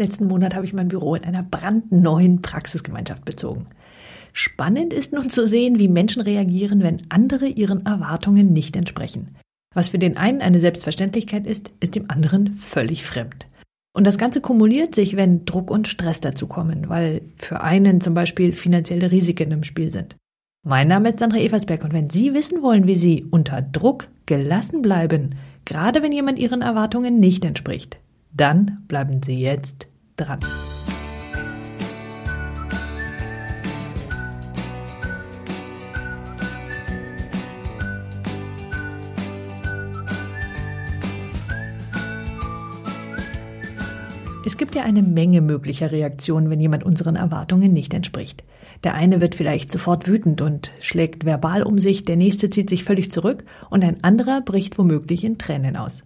Letzten Monat habe ich mein Büro in einer brandneuen Praxisgemeinschaft bezogen. Spannend ist nun zu sehen, wie Menschen reagieren, wenn andere ihren Erwartungen nicht entsprechen. Was für den einen eine Selbstverständlichkeit ist, ist dem anderen völlig fremd. Und das Ganze kumuliert sich, wenn Druck und Stress dazu kommen, weil für einen zum Beispiel finanzielle Risiken im Spiel sind. Mein Name ist Sandra Eversberg und wenn Sie wissen wollen, wie Sie unter Druck gelassen bleiben, gerade wenn jemand Ihren Erwartungen nicht entspricht, dann bleiben Sie jetzt dran. Es gibt ja eine Menge möglicher Reaktionen, wenn jemand unseren Erwartungen nicht entspricht. Der eine wird vielleicht sofort wütend und schlägt verbal um sich, der nächste zieht sich völlig zurück und ein anderer bricht womöglich in Tränen aus.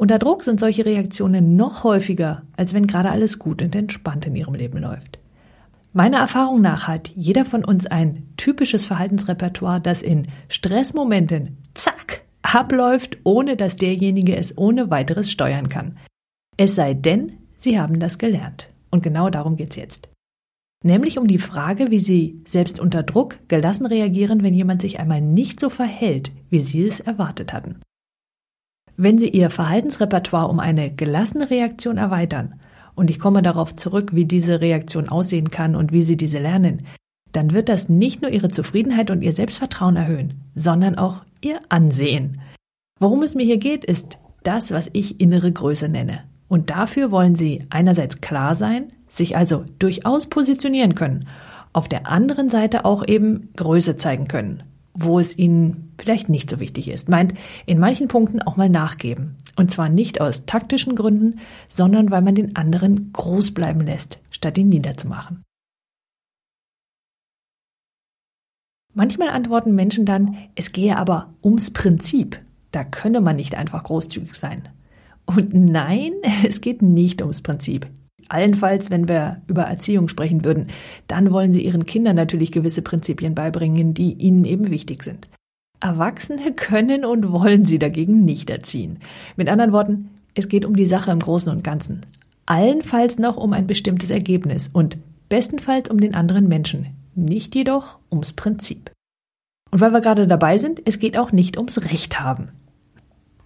Unter Druck sind solche Reaktionen noch häufiger, als wenn gerade alles gut und entspannt in ihrem Leben läuft. Meiner Erfahrung nach hat jeder von uns ein typisches Verhaltensrepertoire, das in Stressmomenten zack abläuft, ohne dass derjenige es ohne weiteres steuern kann. Es sei denn, Sie haben das gelernt. Und genau darum geht's jetzt. Nämlich um die Frage, wie Sie selbst unter Druck gelassen reagieren, wenn jemand sich einmal nicht so verhält, wie Sie es erwartet hatten. Wenn Sie Ihr Verhaltensrepertoire um eine gelassene Reaktion erweitern, und ich komme darauf zurück, wie diese Reaktion aussehen kann und wie Sie diese lernen, dann wird das nicht nur Ihre Zufriedenheit und Ihr Selbstvertrauen erhöhen, sondern auch Ihr Ansehen. Worum es mir hier geht, ist das, was ich innere Größe nenne. Und dafür wollen sie einerseits klar sein, sich also durchaus positionieren können, auf der anderen Seite auch eben Größe zeigen können, wo es ihnen vielleicht nicht so wichtig ist. Meint, in manchen Punkten auch mal nachgeben. Und zwar nicht aus taktischen Gründen, sondern weil man den anderen groß bleiben lässt, statt ihn niederzumachen. Manchmal antworten Menschen dann, es gehe aber ums Prinzip. Da könne man nicht einfach großzügig sein. Und nein, es geht nicht ums Prinzip. Allenfalls, wenn wir über Erziehung sprechen würden, dann wollen Sie Ihren Kindern natürlich gewisse Prinzipien beibringen, die ihnen eben wichtig sind. Erwachsene können und wollen Sie dagegen nicht erziehen. Mit anderen Worten, es geht um die Sache im Großen und Ganzen. Allenfalls noch um ein bestimmtes Ergebnis und bestenfalls um den anderen Menschen, nicht jedoch ums Prinzip. Und weil wir gerade dabei sind, es geht auch nicht ums Recht haben.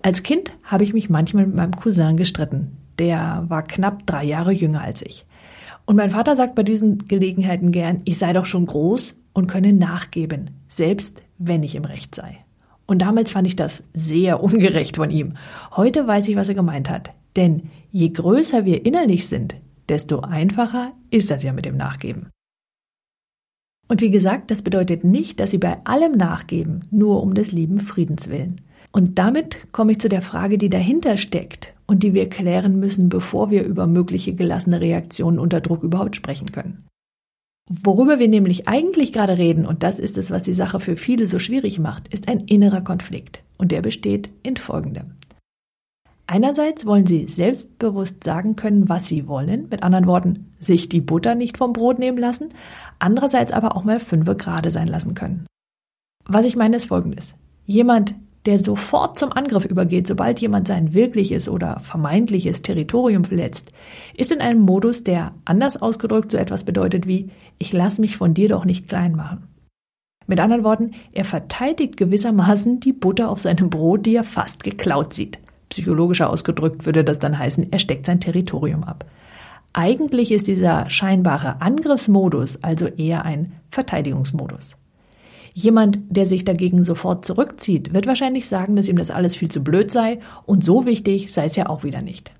Als Kind habe ich mich manchmal mit meinem Cousin gestritten. Der war knapp drei Jahre jünger als ich. Und mein Vater sagt bei diesen Gelegenheiten gern, ich sei doch schon groß und könne nachgeben, selbst wenn ich im Recht sei. Und damals fand ich das sehr ungerecht von ihm. Heute weiß ich, was er gemeint hat. Denn je größer wir innerlich sind, desto einfacher ist das ja mit dem Nachgeben. Und wie gesagt, das bedeutet nicht, dass Sie bei allem nachgeben, nur um des lieben Friedens willen. Und damit komme ich zu der Frage, die dahinter steckt und die wir klären müssen, bevor wir über mögliche gelassene Reaktionen unter Druck überhaupt sprechen können. Worüber wir nämlich eigentlich gerade reden, und das ist es, was die Sache für viele so schwierig macht, ist ein innerer Konflikt. Und der besteht in folgendem. Einerseits wollen sie selbstbewusst sagen können, was sie wollen, mit anderen Worten, sich die Butter nicht vom Brot nehmen lassen, andererseits aber auch mal fünfe gerade sein lassen können. Was ich meine ist folgendes. Jemand, der sofort zum Angriff übergeht, sobald jemand sein wirkliches oder vermeintliches Territorium verletzt, ist in einem Modus, der anders ausgedrückt so etwas bedeutet wie ich lass mich von dir doch nicht klein machen. Mit anderen Worten, er verteidigt gewissermaßen die Butter auf seinem Brot, die er fast geklaut sieht. Psychologischer ausgedrückt würde das dann heißen, er steckt sein Territorium ab. Eigentlich ist dieser scheinbare Angriffsmodus also eher ein Verteidigungsmodus. Jemand, der sich dagegen sofort zurückzieht, wird wahrscheinlich sagen, dass ihm das alles viel zu blöd sei und so wichtig sei es ja auch wieder nicht.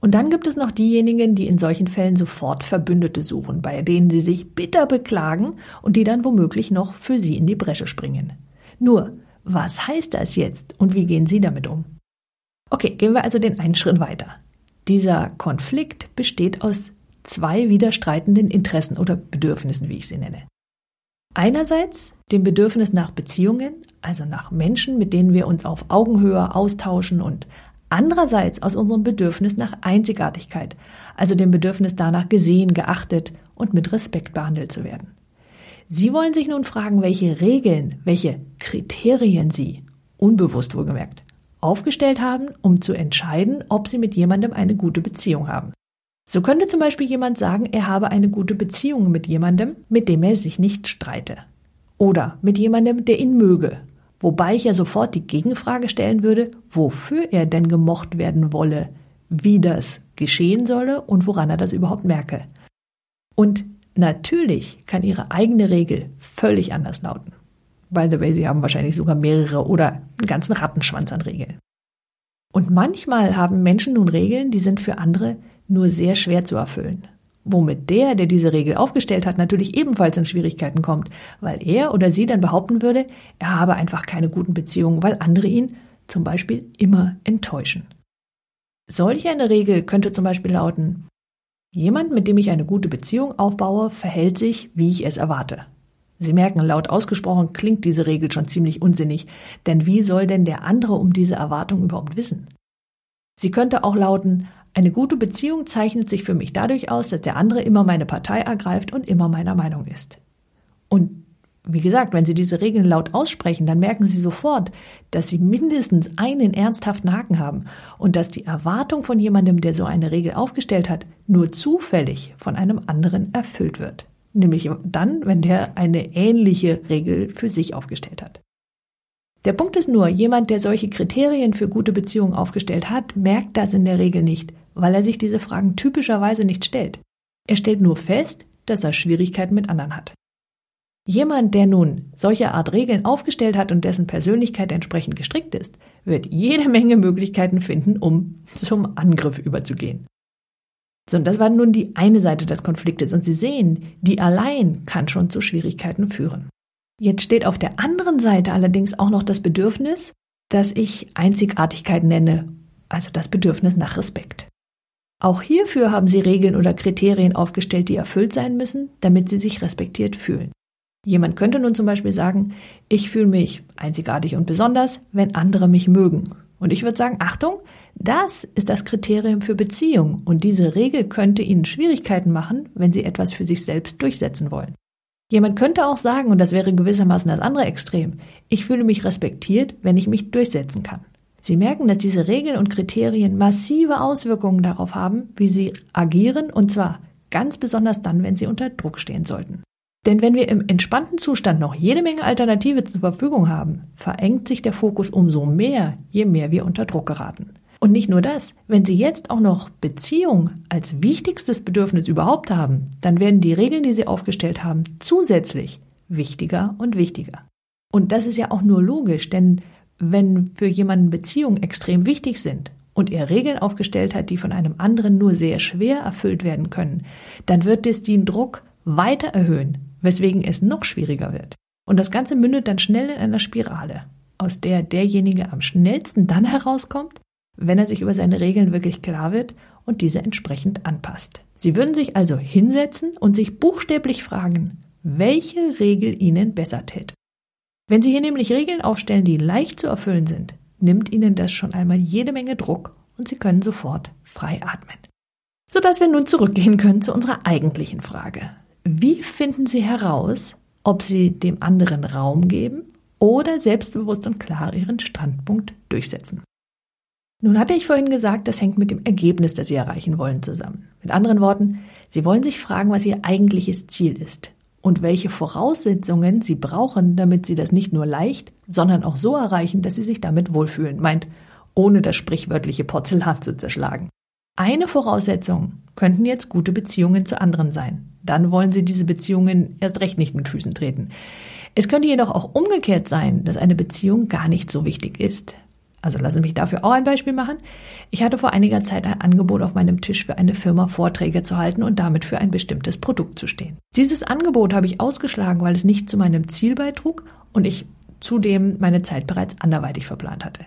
Und dann gibt es noch diejenigen, die in solchen Fällen sofort Verbündete suchen, bei denen sie sich bitter beklagen und die dann womöglich noch für sie in die Bresche springen. Nur, was heißt das jetzt und wie gehen Sie damit um? Okay, gehen wir also den einen Schritt weiter. Dieser Konflikt besteht aus zwei widerstreitenden Interessen oder Bedürfnissen, wie ich sie nenne. Einerseits dem Bedürfnis nach Beziehungen, also nach Menschen, mit denen wir uns auf Augenhöhe austauschen und andererseits aus unserem Bedürfnis nach Einzigartigkeit, also dem Bedürfnis danach gesehen, geachtet und mit Respekt behandelt zu werden. Sie wollen sich nun fragen, welche Regeln, welche Kriterien Sie, unbewusst wohlgemerkt, aufgestellt haben, um zu entscheiden, ob Sie mit jemandem eine gute Beziehung haben. So könnte zum Beispiel jemand sagen, er habe eine gute Beziehung mit jemandem, mit dem er sich nicht streite. Oder mit jemandem, der ihn möge. Wobei ich ja sofort die Gegenfrage stellen würde, wofür er denn gemocht werden wolle, wie das geschehen solle und woran er das überhaupt merke. Und natürlich kann Ihre eigene Regel völlig anders lauten. By the way, Sie haben wahrscheinlich sogar mehrere oder einen ganzen Rattenschwanz an Regeln. Und manchmal haben Menschen nun Regeln, die sind für andere nur sehr schwer zu erfüllen. Womit der, der diese Regel aufgestellt hat, natürlich ebenfalls in Schwierigkeiten kommt, weil er oder sie dann behaupten würde, er habe einfach keine guten Beziehungen, weil andere ihn zum Beispiel immer enttäuschen. Solch eine Regel könnte zum Beispiel lauten, jemand, mit dem ich eine gute Beziehung aufbaue, verhält sich, wie ich es erwarte. Sie merken, laut ausgesprochen klingt diese Regel schon ziemlich unsinnig, denn wie soll denn der andere um diese Erwartung überhaupt wissen? Sie könnte auch lauten, eine gute Beziehung zeichnet sich für mich dadurch aus, dass der andere immer meine Partei ergreift und immer meiner Meinung ist. Und wie gesagt, wenn Sie diese Regeln laut aussprechen, dann merken Sie sofort, dass Sie mindestens einen ernsthaften Haken haben und dass die Erwartung von jemandem, der so eine Regel aufgestellt hat, nur zufällig von einem anderen erfüllt wird. Nämlich dann, wenn der eine ähnliche Regel für sich aufgestellt hat. Der Punkt ist nur, jemand, der solche Kriterien für gute Beziehungen aufgestellt hat, merkt das in der Regel nicht, weil er sich diese Fragen typischerweise nicht stellt. Er stellt nur fest, dass er Schwierigkeiten mit anderen hat. Jemand, der nun solche Art Regeln aufgestellt hat und dessen Persönlichkeit entsprechend gestrickt ist, wird jede Menge Möglichkeiten finden, um zum Angriff überzugehen. So, und das war nun die eine Seite des Konfliktes. Und Sie sehen, die allein kann schon zu Schwierigkeiten führen. Jetzt steht auf der anderen Seite allerdings auch noch das Bedürfnis, das ich Einzigartigkeit nenne, also das Bedürfnis nach Respekt. Auch hierfür haben Sie Regeln oder Kriterien aufgestellt, die erfüllt sein müssen, damit Sie sich respektiert fühlen. Jemand könnte nun zum Beispiel sagen, ich fühle mich einzigartig und besonders, wenn andere mich mögen. Und ich würde sagen, Achtung, das ist das Kriterium für Beziehung und diese Regel könnte Ihnen Schwierigkeiten machen, wenn Sie etwas für sich selbst durchsetzen wollen. Jemand könnte auch sagen, und das wäre gewissermaßen das andere Extrem, ich fühle mich respektiert, wenn ich mich durchsetzen kann. Sie merken, dass diese Regeln und Kriterien massive Auswirkungen darauf haben, wie Sie agieren, und zwar ganz besonders dann, wenn Sie unter Druck stehen sollten. Denn wenn wir im entspannten Zustand noch jede Menge Alternative zur Verfügung haben, verengt sich der Fokus umso mehr, je mehr wir unter Druck geraten. Und nicht nur das, wenn Sie jetzt auch noch Beziehung als wichtigstes Bedürfnis überhaupt haben, dann werden die Regeln, die Sie aufgestellt haben, zusätzlich wichtiger und wichtiger. Und das ist ja auch nur logisch, denn wenn für jemanden Beziehungen extrem wichtig sind und er Regeln aufgestellt hat, die von einem anderen nur sehr schwer erfüllt werden können, dann wird es den Druck weiter erhöhen, weswegen es noch schwieriger wird. Und das Ganze mündet dann schnell in einer Spirale, aus der derjenige am schnellsten dann herauskommt, wenn er sich über seine Regeln wirklich klar wird und diese entsprechend anpasst. Sie würden sich also hinsetzen und sich buchstäblich fragen, welche Regel Ihnen besser täte. Wenn Sie hier nämlich Regeln aufstellen, die leicht zu erfüllen sind, nimmt Ihnen das schon einmal jede Menge Druck und Sie können sofort frei atmen. Sodass wir nun zurückgehen können zu unserer eigentlichen Frage. Wie finden Sie heraus, ob Sie dem anderen Raum geben oder selbstbewusst und klar Ihren Standpunkt durchsetzen? Nun hatte ich vorhin gesagt, das hängt mit dem Ergebnis, das Sie erreichen wollen, zusammen. Mit anderen Worten, Sie wollen sich fragen, was Ihr eigentliches Ziel ist und welche Voraussetzungen Sie brauchen, damit Sie das nicht nur leicht, sondern auch so erreichen, dass Sie sich damit wohlfühlen, meint, ohne das sprichwörtliche Porzellan zu zerschlagen. Eine Voraussetzung könnten jetzt gute Beziehungen zu anderen sein. Dann wollen Sie diese Beziehungen erst recht nicht mit Füßen treten. Es könnte jedoch auch umgekehrt sein, dass eine Beziehung gar nicht so wichtig ist. Also lassen Sie mich dafür auch ein Beispiel machen. Ich hatte vor einiger Zeit ein Angebot auf meinem Tisch für eine Firma Vorträge zu halten und damit für ein bestimmtes Produkt zu stehen. Dieses Angebot habe ich ausgeschlagen, weil es nicht zu meinem Ziel beitrug und ich zudem meine Zeit bereits anderweitig verplant hatte.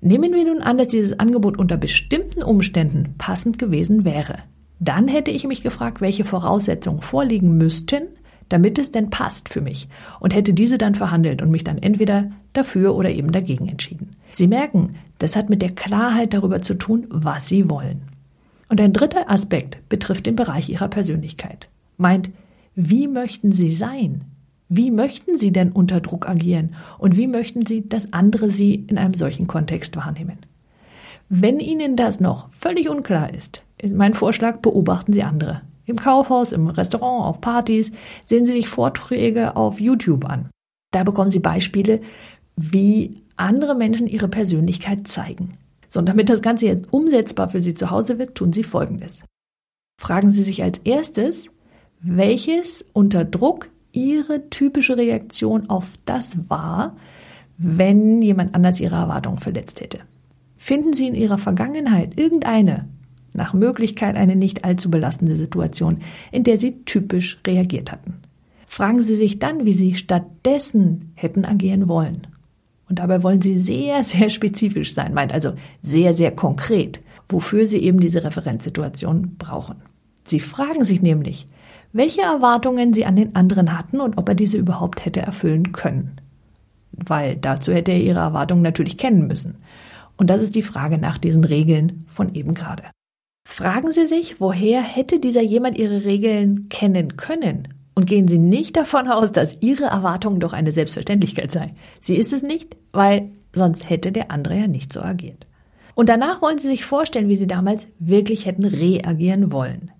Nehmen wir nun an, dass dieses Angebot unter bestimmten Umständen passend gewesen wäre. Dann hätte ich mich gefragt, welche Voraussetzungen vorliegen müssten, damit es denn passt für mich und hätte diese dann verhandelt und mich dann entweder dafür oder eben dagegen entschieden. Sie merken, das hat mit der Klarheit darüber zu tun, was Sie wollen. Und ein dritter Aspekt betrifft den Bereich Ihrer Persönlichkeit. Meint, wie möchten Sie sein? Wie möchten Sie denn unter Druck agieren? Und wie möchten Sie, dass andere Sie in einem solchen Kontext wahrnehmen? Wenn Ihnen das noch völlig unklar ist, mein Vorschlag, beobachten Sie andere. Im Kaufhaus, im Restaurant, auf Partys, sehen Sie sich Vorträge auf YouTube an. Da bekommen Sie Beispiele, wie andere Menschen ihre Persönlichkeit zeigen. So, und damit das Ganze jetzt umsetzbar für Sie zu Hause wird, tun Sie Folgendes. Fragen Sie sich als erstes, welches unter Druck Ihre typische Reaktion auf das war, wenn jemand anders Ihre Erwartungen verletzt hätte. Finden Sie in Ihrer Vergangenheit irgendeine, nach Möglichkeit eine nicht allzu belastende Situation, in der Sie typisch reagiert hatten. Fragen Sie sich dann, wie Sie stattdessen hätten agieren wollen. Und dabei wollen Sie sehr, sehr spezifisch sein, meint also sehr, sehr konkret, wofür Sie eben diese Referenzsituation brauchen. Sie fragen sich nämlich, welche Erwartungen Sie an den anderen hatten und ob er diese überhaupt hätte erfüllen können. Weil dazu hätte er Ihre Erwartungen natürlich kennen müssen. Und das ist die Frage nach diesen Regeln von eben gerade. Fragen Sie sich, woher hätte dieser jemand Ihre Regeln kennen können? Und gehen Sie nicht davon aus, dass Ihre Erwartung doch eine Selbstverständlichkeit sei. Sie ist es nicht, weil sonst hätte der andere ja nicht so agiert. Und danach wollen Sie sich vorstellen, wie Sie damals wirklich hätten reagieren wollen.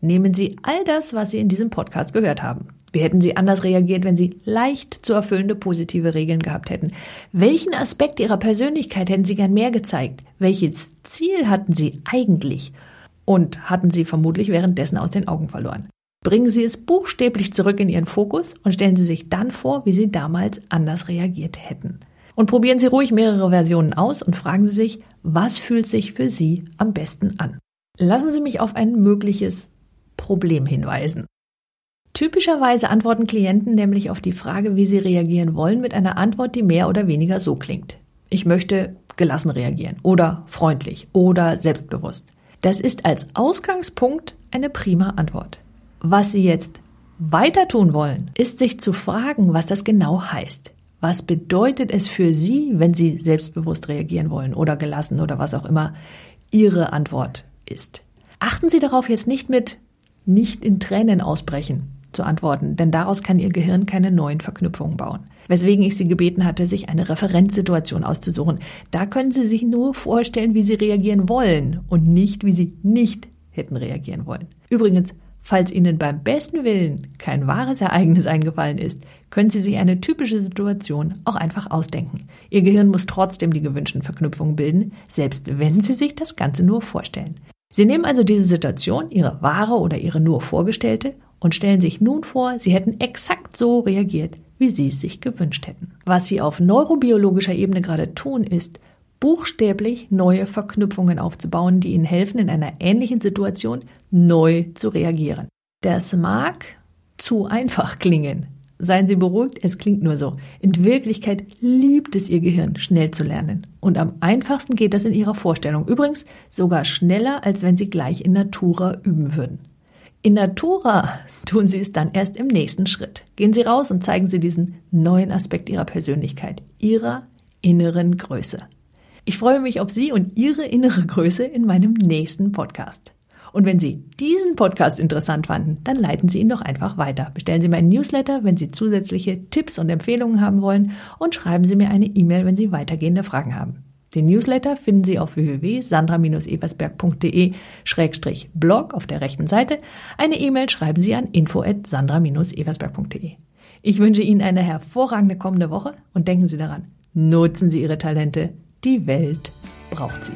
Nehmen Sie all das, was Sie in diesem Podcast gehört haben. Wie hätten Sie anders reagiert, wenn Sie leicht zu erfüllende positive Regeln gehabt hätten? Welchen Aspekt Ihrer Persönlichkeit hätten Sie gern mehr gezeigt? Welches Ziel hatten Sie eigentlich? Und hatten Sie vermutlich währenddessen aus den Augen verloren? Bringen Sie es buchstäblich zurück in Ihren Fokus und stellen Sie sich dann vor, wie Sie damals anders reagiert hätten. Und probieren Sie ruhig mehrere Versionen aus und fragen Sie sich, was fühlt sich für Sie am besten an? Lassen Sie mich auf ein mögliches Problem hinweisen. Typischerweise antworten Klienten nämlich auf die Frage, wie sie reagieren wollen, mit einer Antwort, die mehr oder weniger so klingt. Ich möchte gelassen reagieren oder freundlich oder selbstbewusst. Das ist als Ausgangspunkt eine prima Antwort. Was Sie jetzt weiter tun wollen, ist sich zu fragen, was das genau heißt. Was bedeutet es für Sie, wenn Sie selbstbewusst reagieren wollen oder gelassen oder was auch immer Ihre Antwort ist? Achten Sie darauf jetzt nicht mit nicht in Tränen ausbrechen zu antworten, denn daraus kann Ihr Gehirn keine neuen Verknüpfungen bauen. Weswegen ich Sie gebeten hatte, sich eine Referenzsituation auszusuchen. Da können Sie sich nur vorstellen, wie Sie reagieren wollen und nicht, wie Sie nicht hätten reagieren wollen. Übrigens, falls Ihnen beim besten Willen kein wahres Ereignis eingefallen ist, können Sie sich eine typische Situation auch einfach ausdenken. Ihr Gehirn muss trotzdem die gewünschten Verknüpfungen bilden, selbst wenn Sie sich das Ganze nur vorstellen. Sie nehmen also diese Situation, Ihre wahre oder Ihre nur vorgestellte, und stellen sich nun vor, Sie hätten exakt so reagiert, wie Sie es sich gewünscht hätten. Was Sie auf neurobiologischer Ebene gerade tun, ist, buchstäblich neue Verknüpfungen aufzubauen, die Ihnen helfen, in einer ähnlichen Situation neu zu reagieren. Das mag zu einfach klingen, Seien Sie beruhigt, es klingt nur so. In Wirklichkeit liebt es Ihr Gehirn, schnell zu lernen. Und am einfachsten geht das in Ihrer Vorstellung. Übrigens sogar schneller, als wenn Sie gleich in Natura üben würden. In Natura tun Sie es dann erst im nächsten Schritt. Gehen Sie raus und zeigen Sie diesen neuen Aspekt Ihrer Persönlichkeit, Ihrer inneren Größe. Ich freue mich auf Sie und Ihre innere Größe in meinem nächsten Podcast. Und wenn Sie diesen Podcast interessant fanden, dann leiten Sie ihn doch einfach weiter. Bestellen Sie meinen Newsletter, wenn Sie zusätzliche Tipps und Empfehlungen haben wollen und schreiben Sie mir eine E-Mail, wenn Sie weitergehende Fragen haben. Den Newsletter finden Sie auf www.sandra-eversberg.de-blog auf der rechten Seite. Eine E-Mail schreiben Sie an info@sandra-eversberg.de. Ich wünsche Ihnen eine hervorragende kommende Woche und denken Sie daran, nutzen Sie Ihre Talente. Die Welt braucht sie.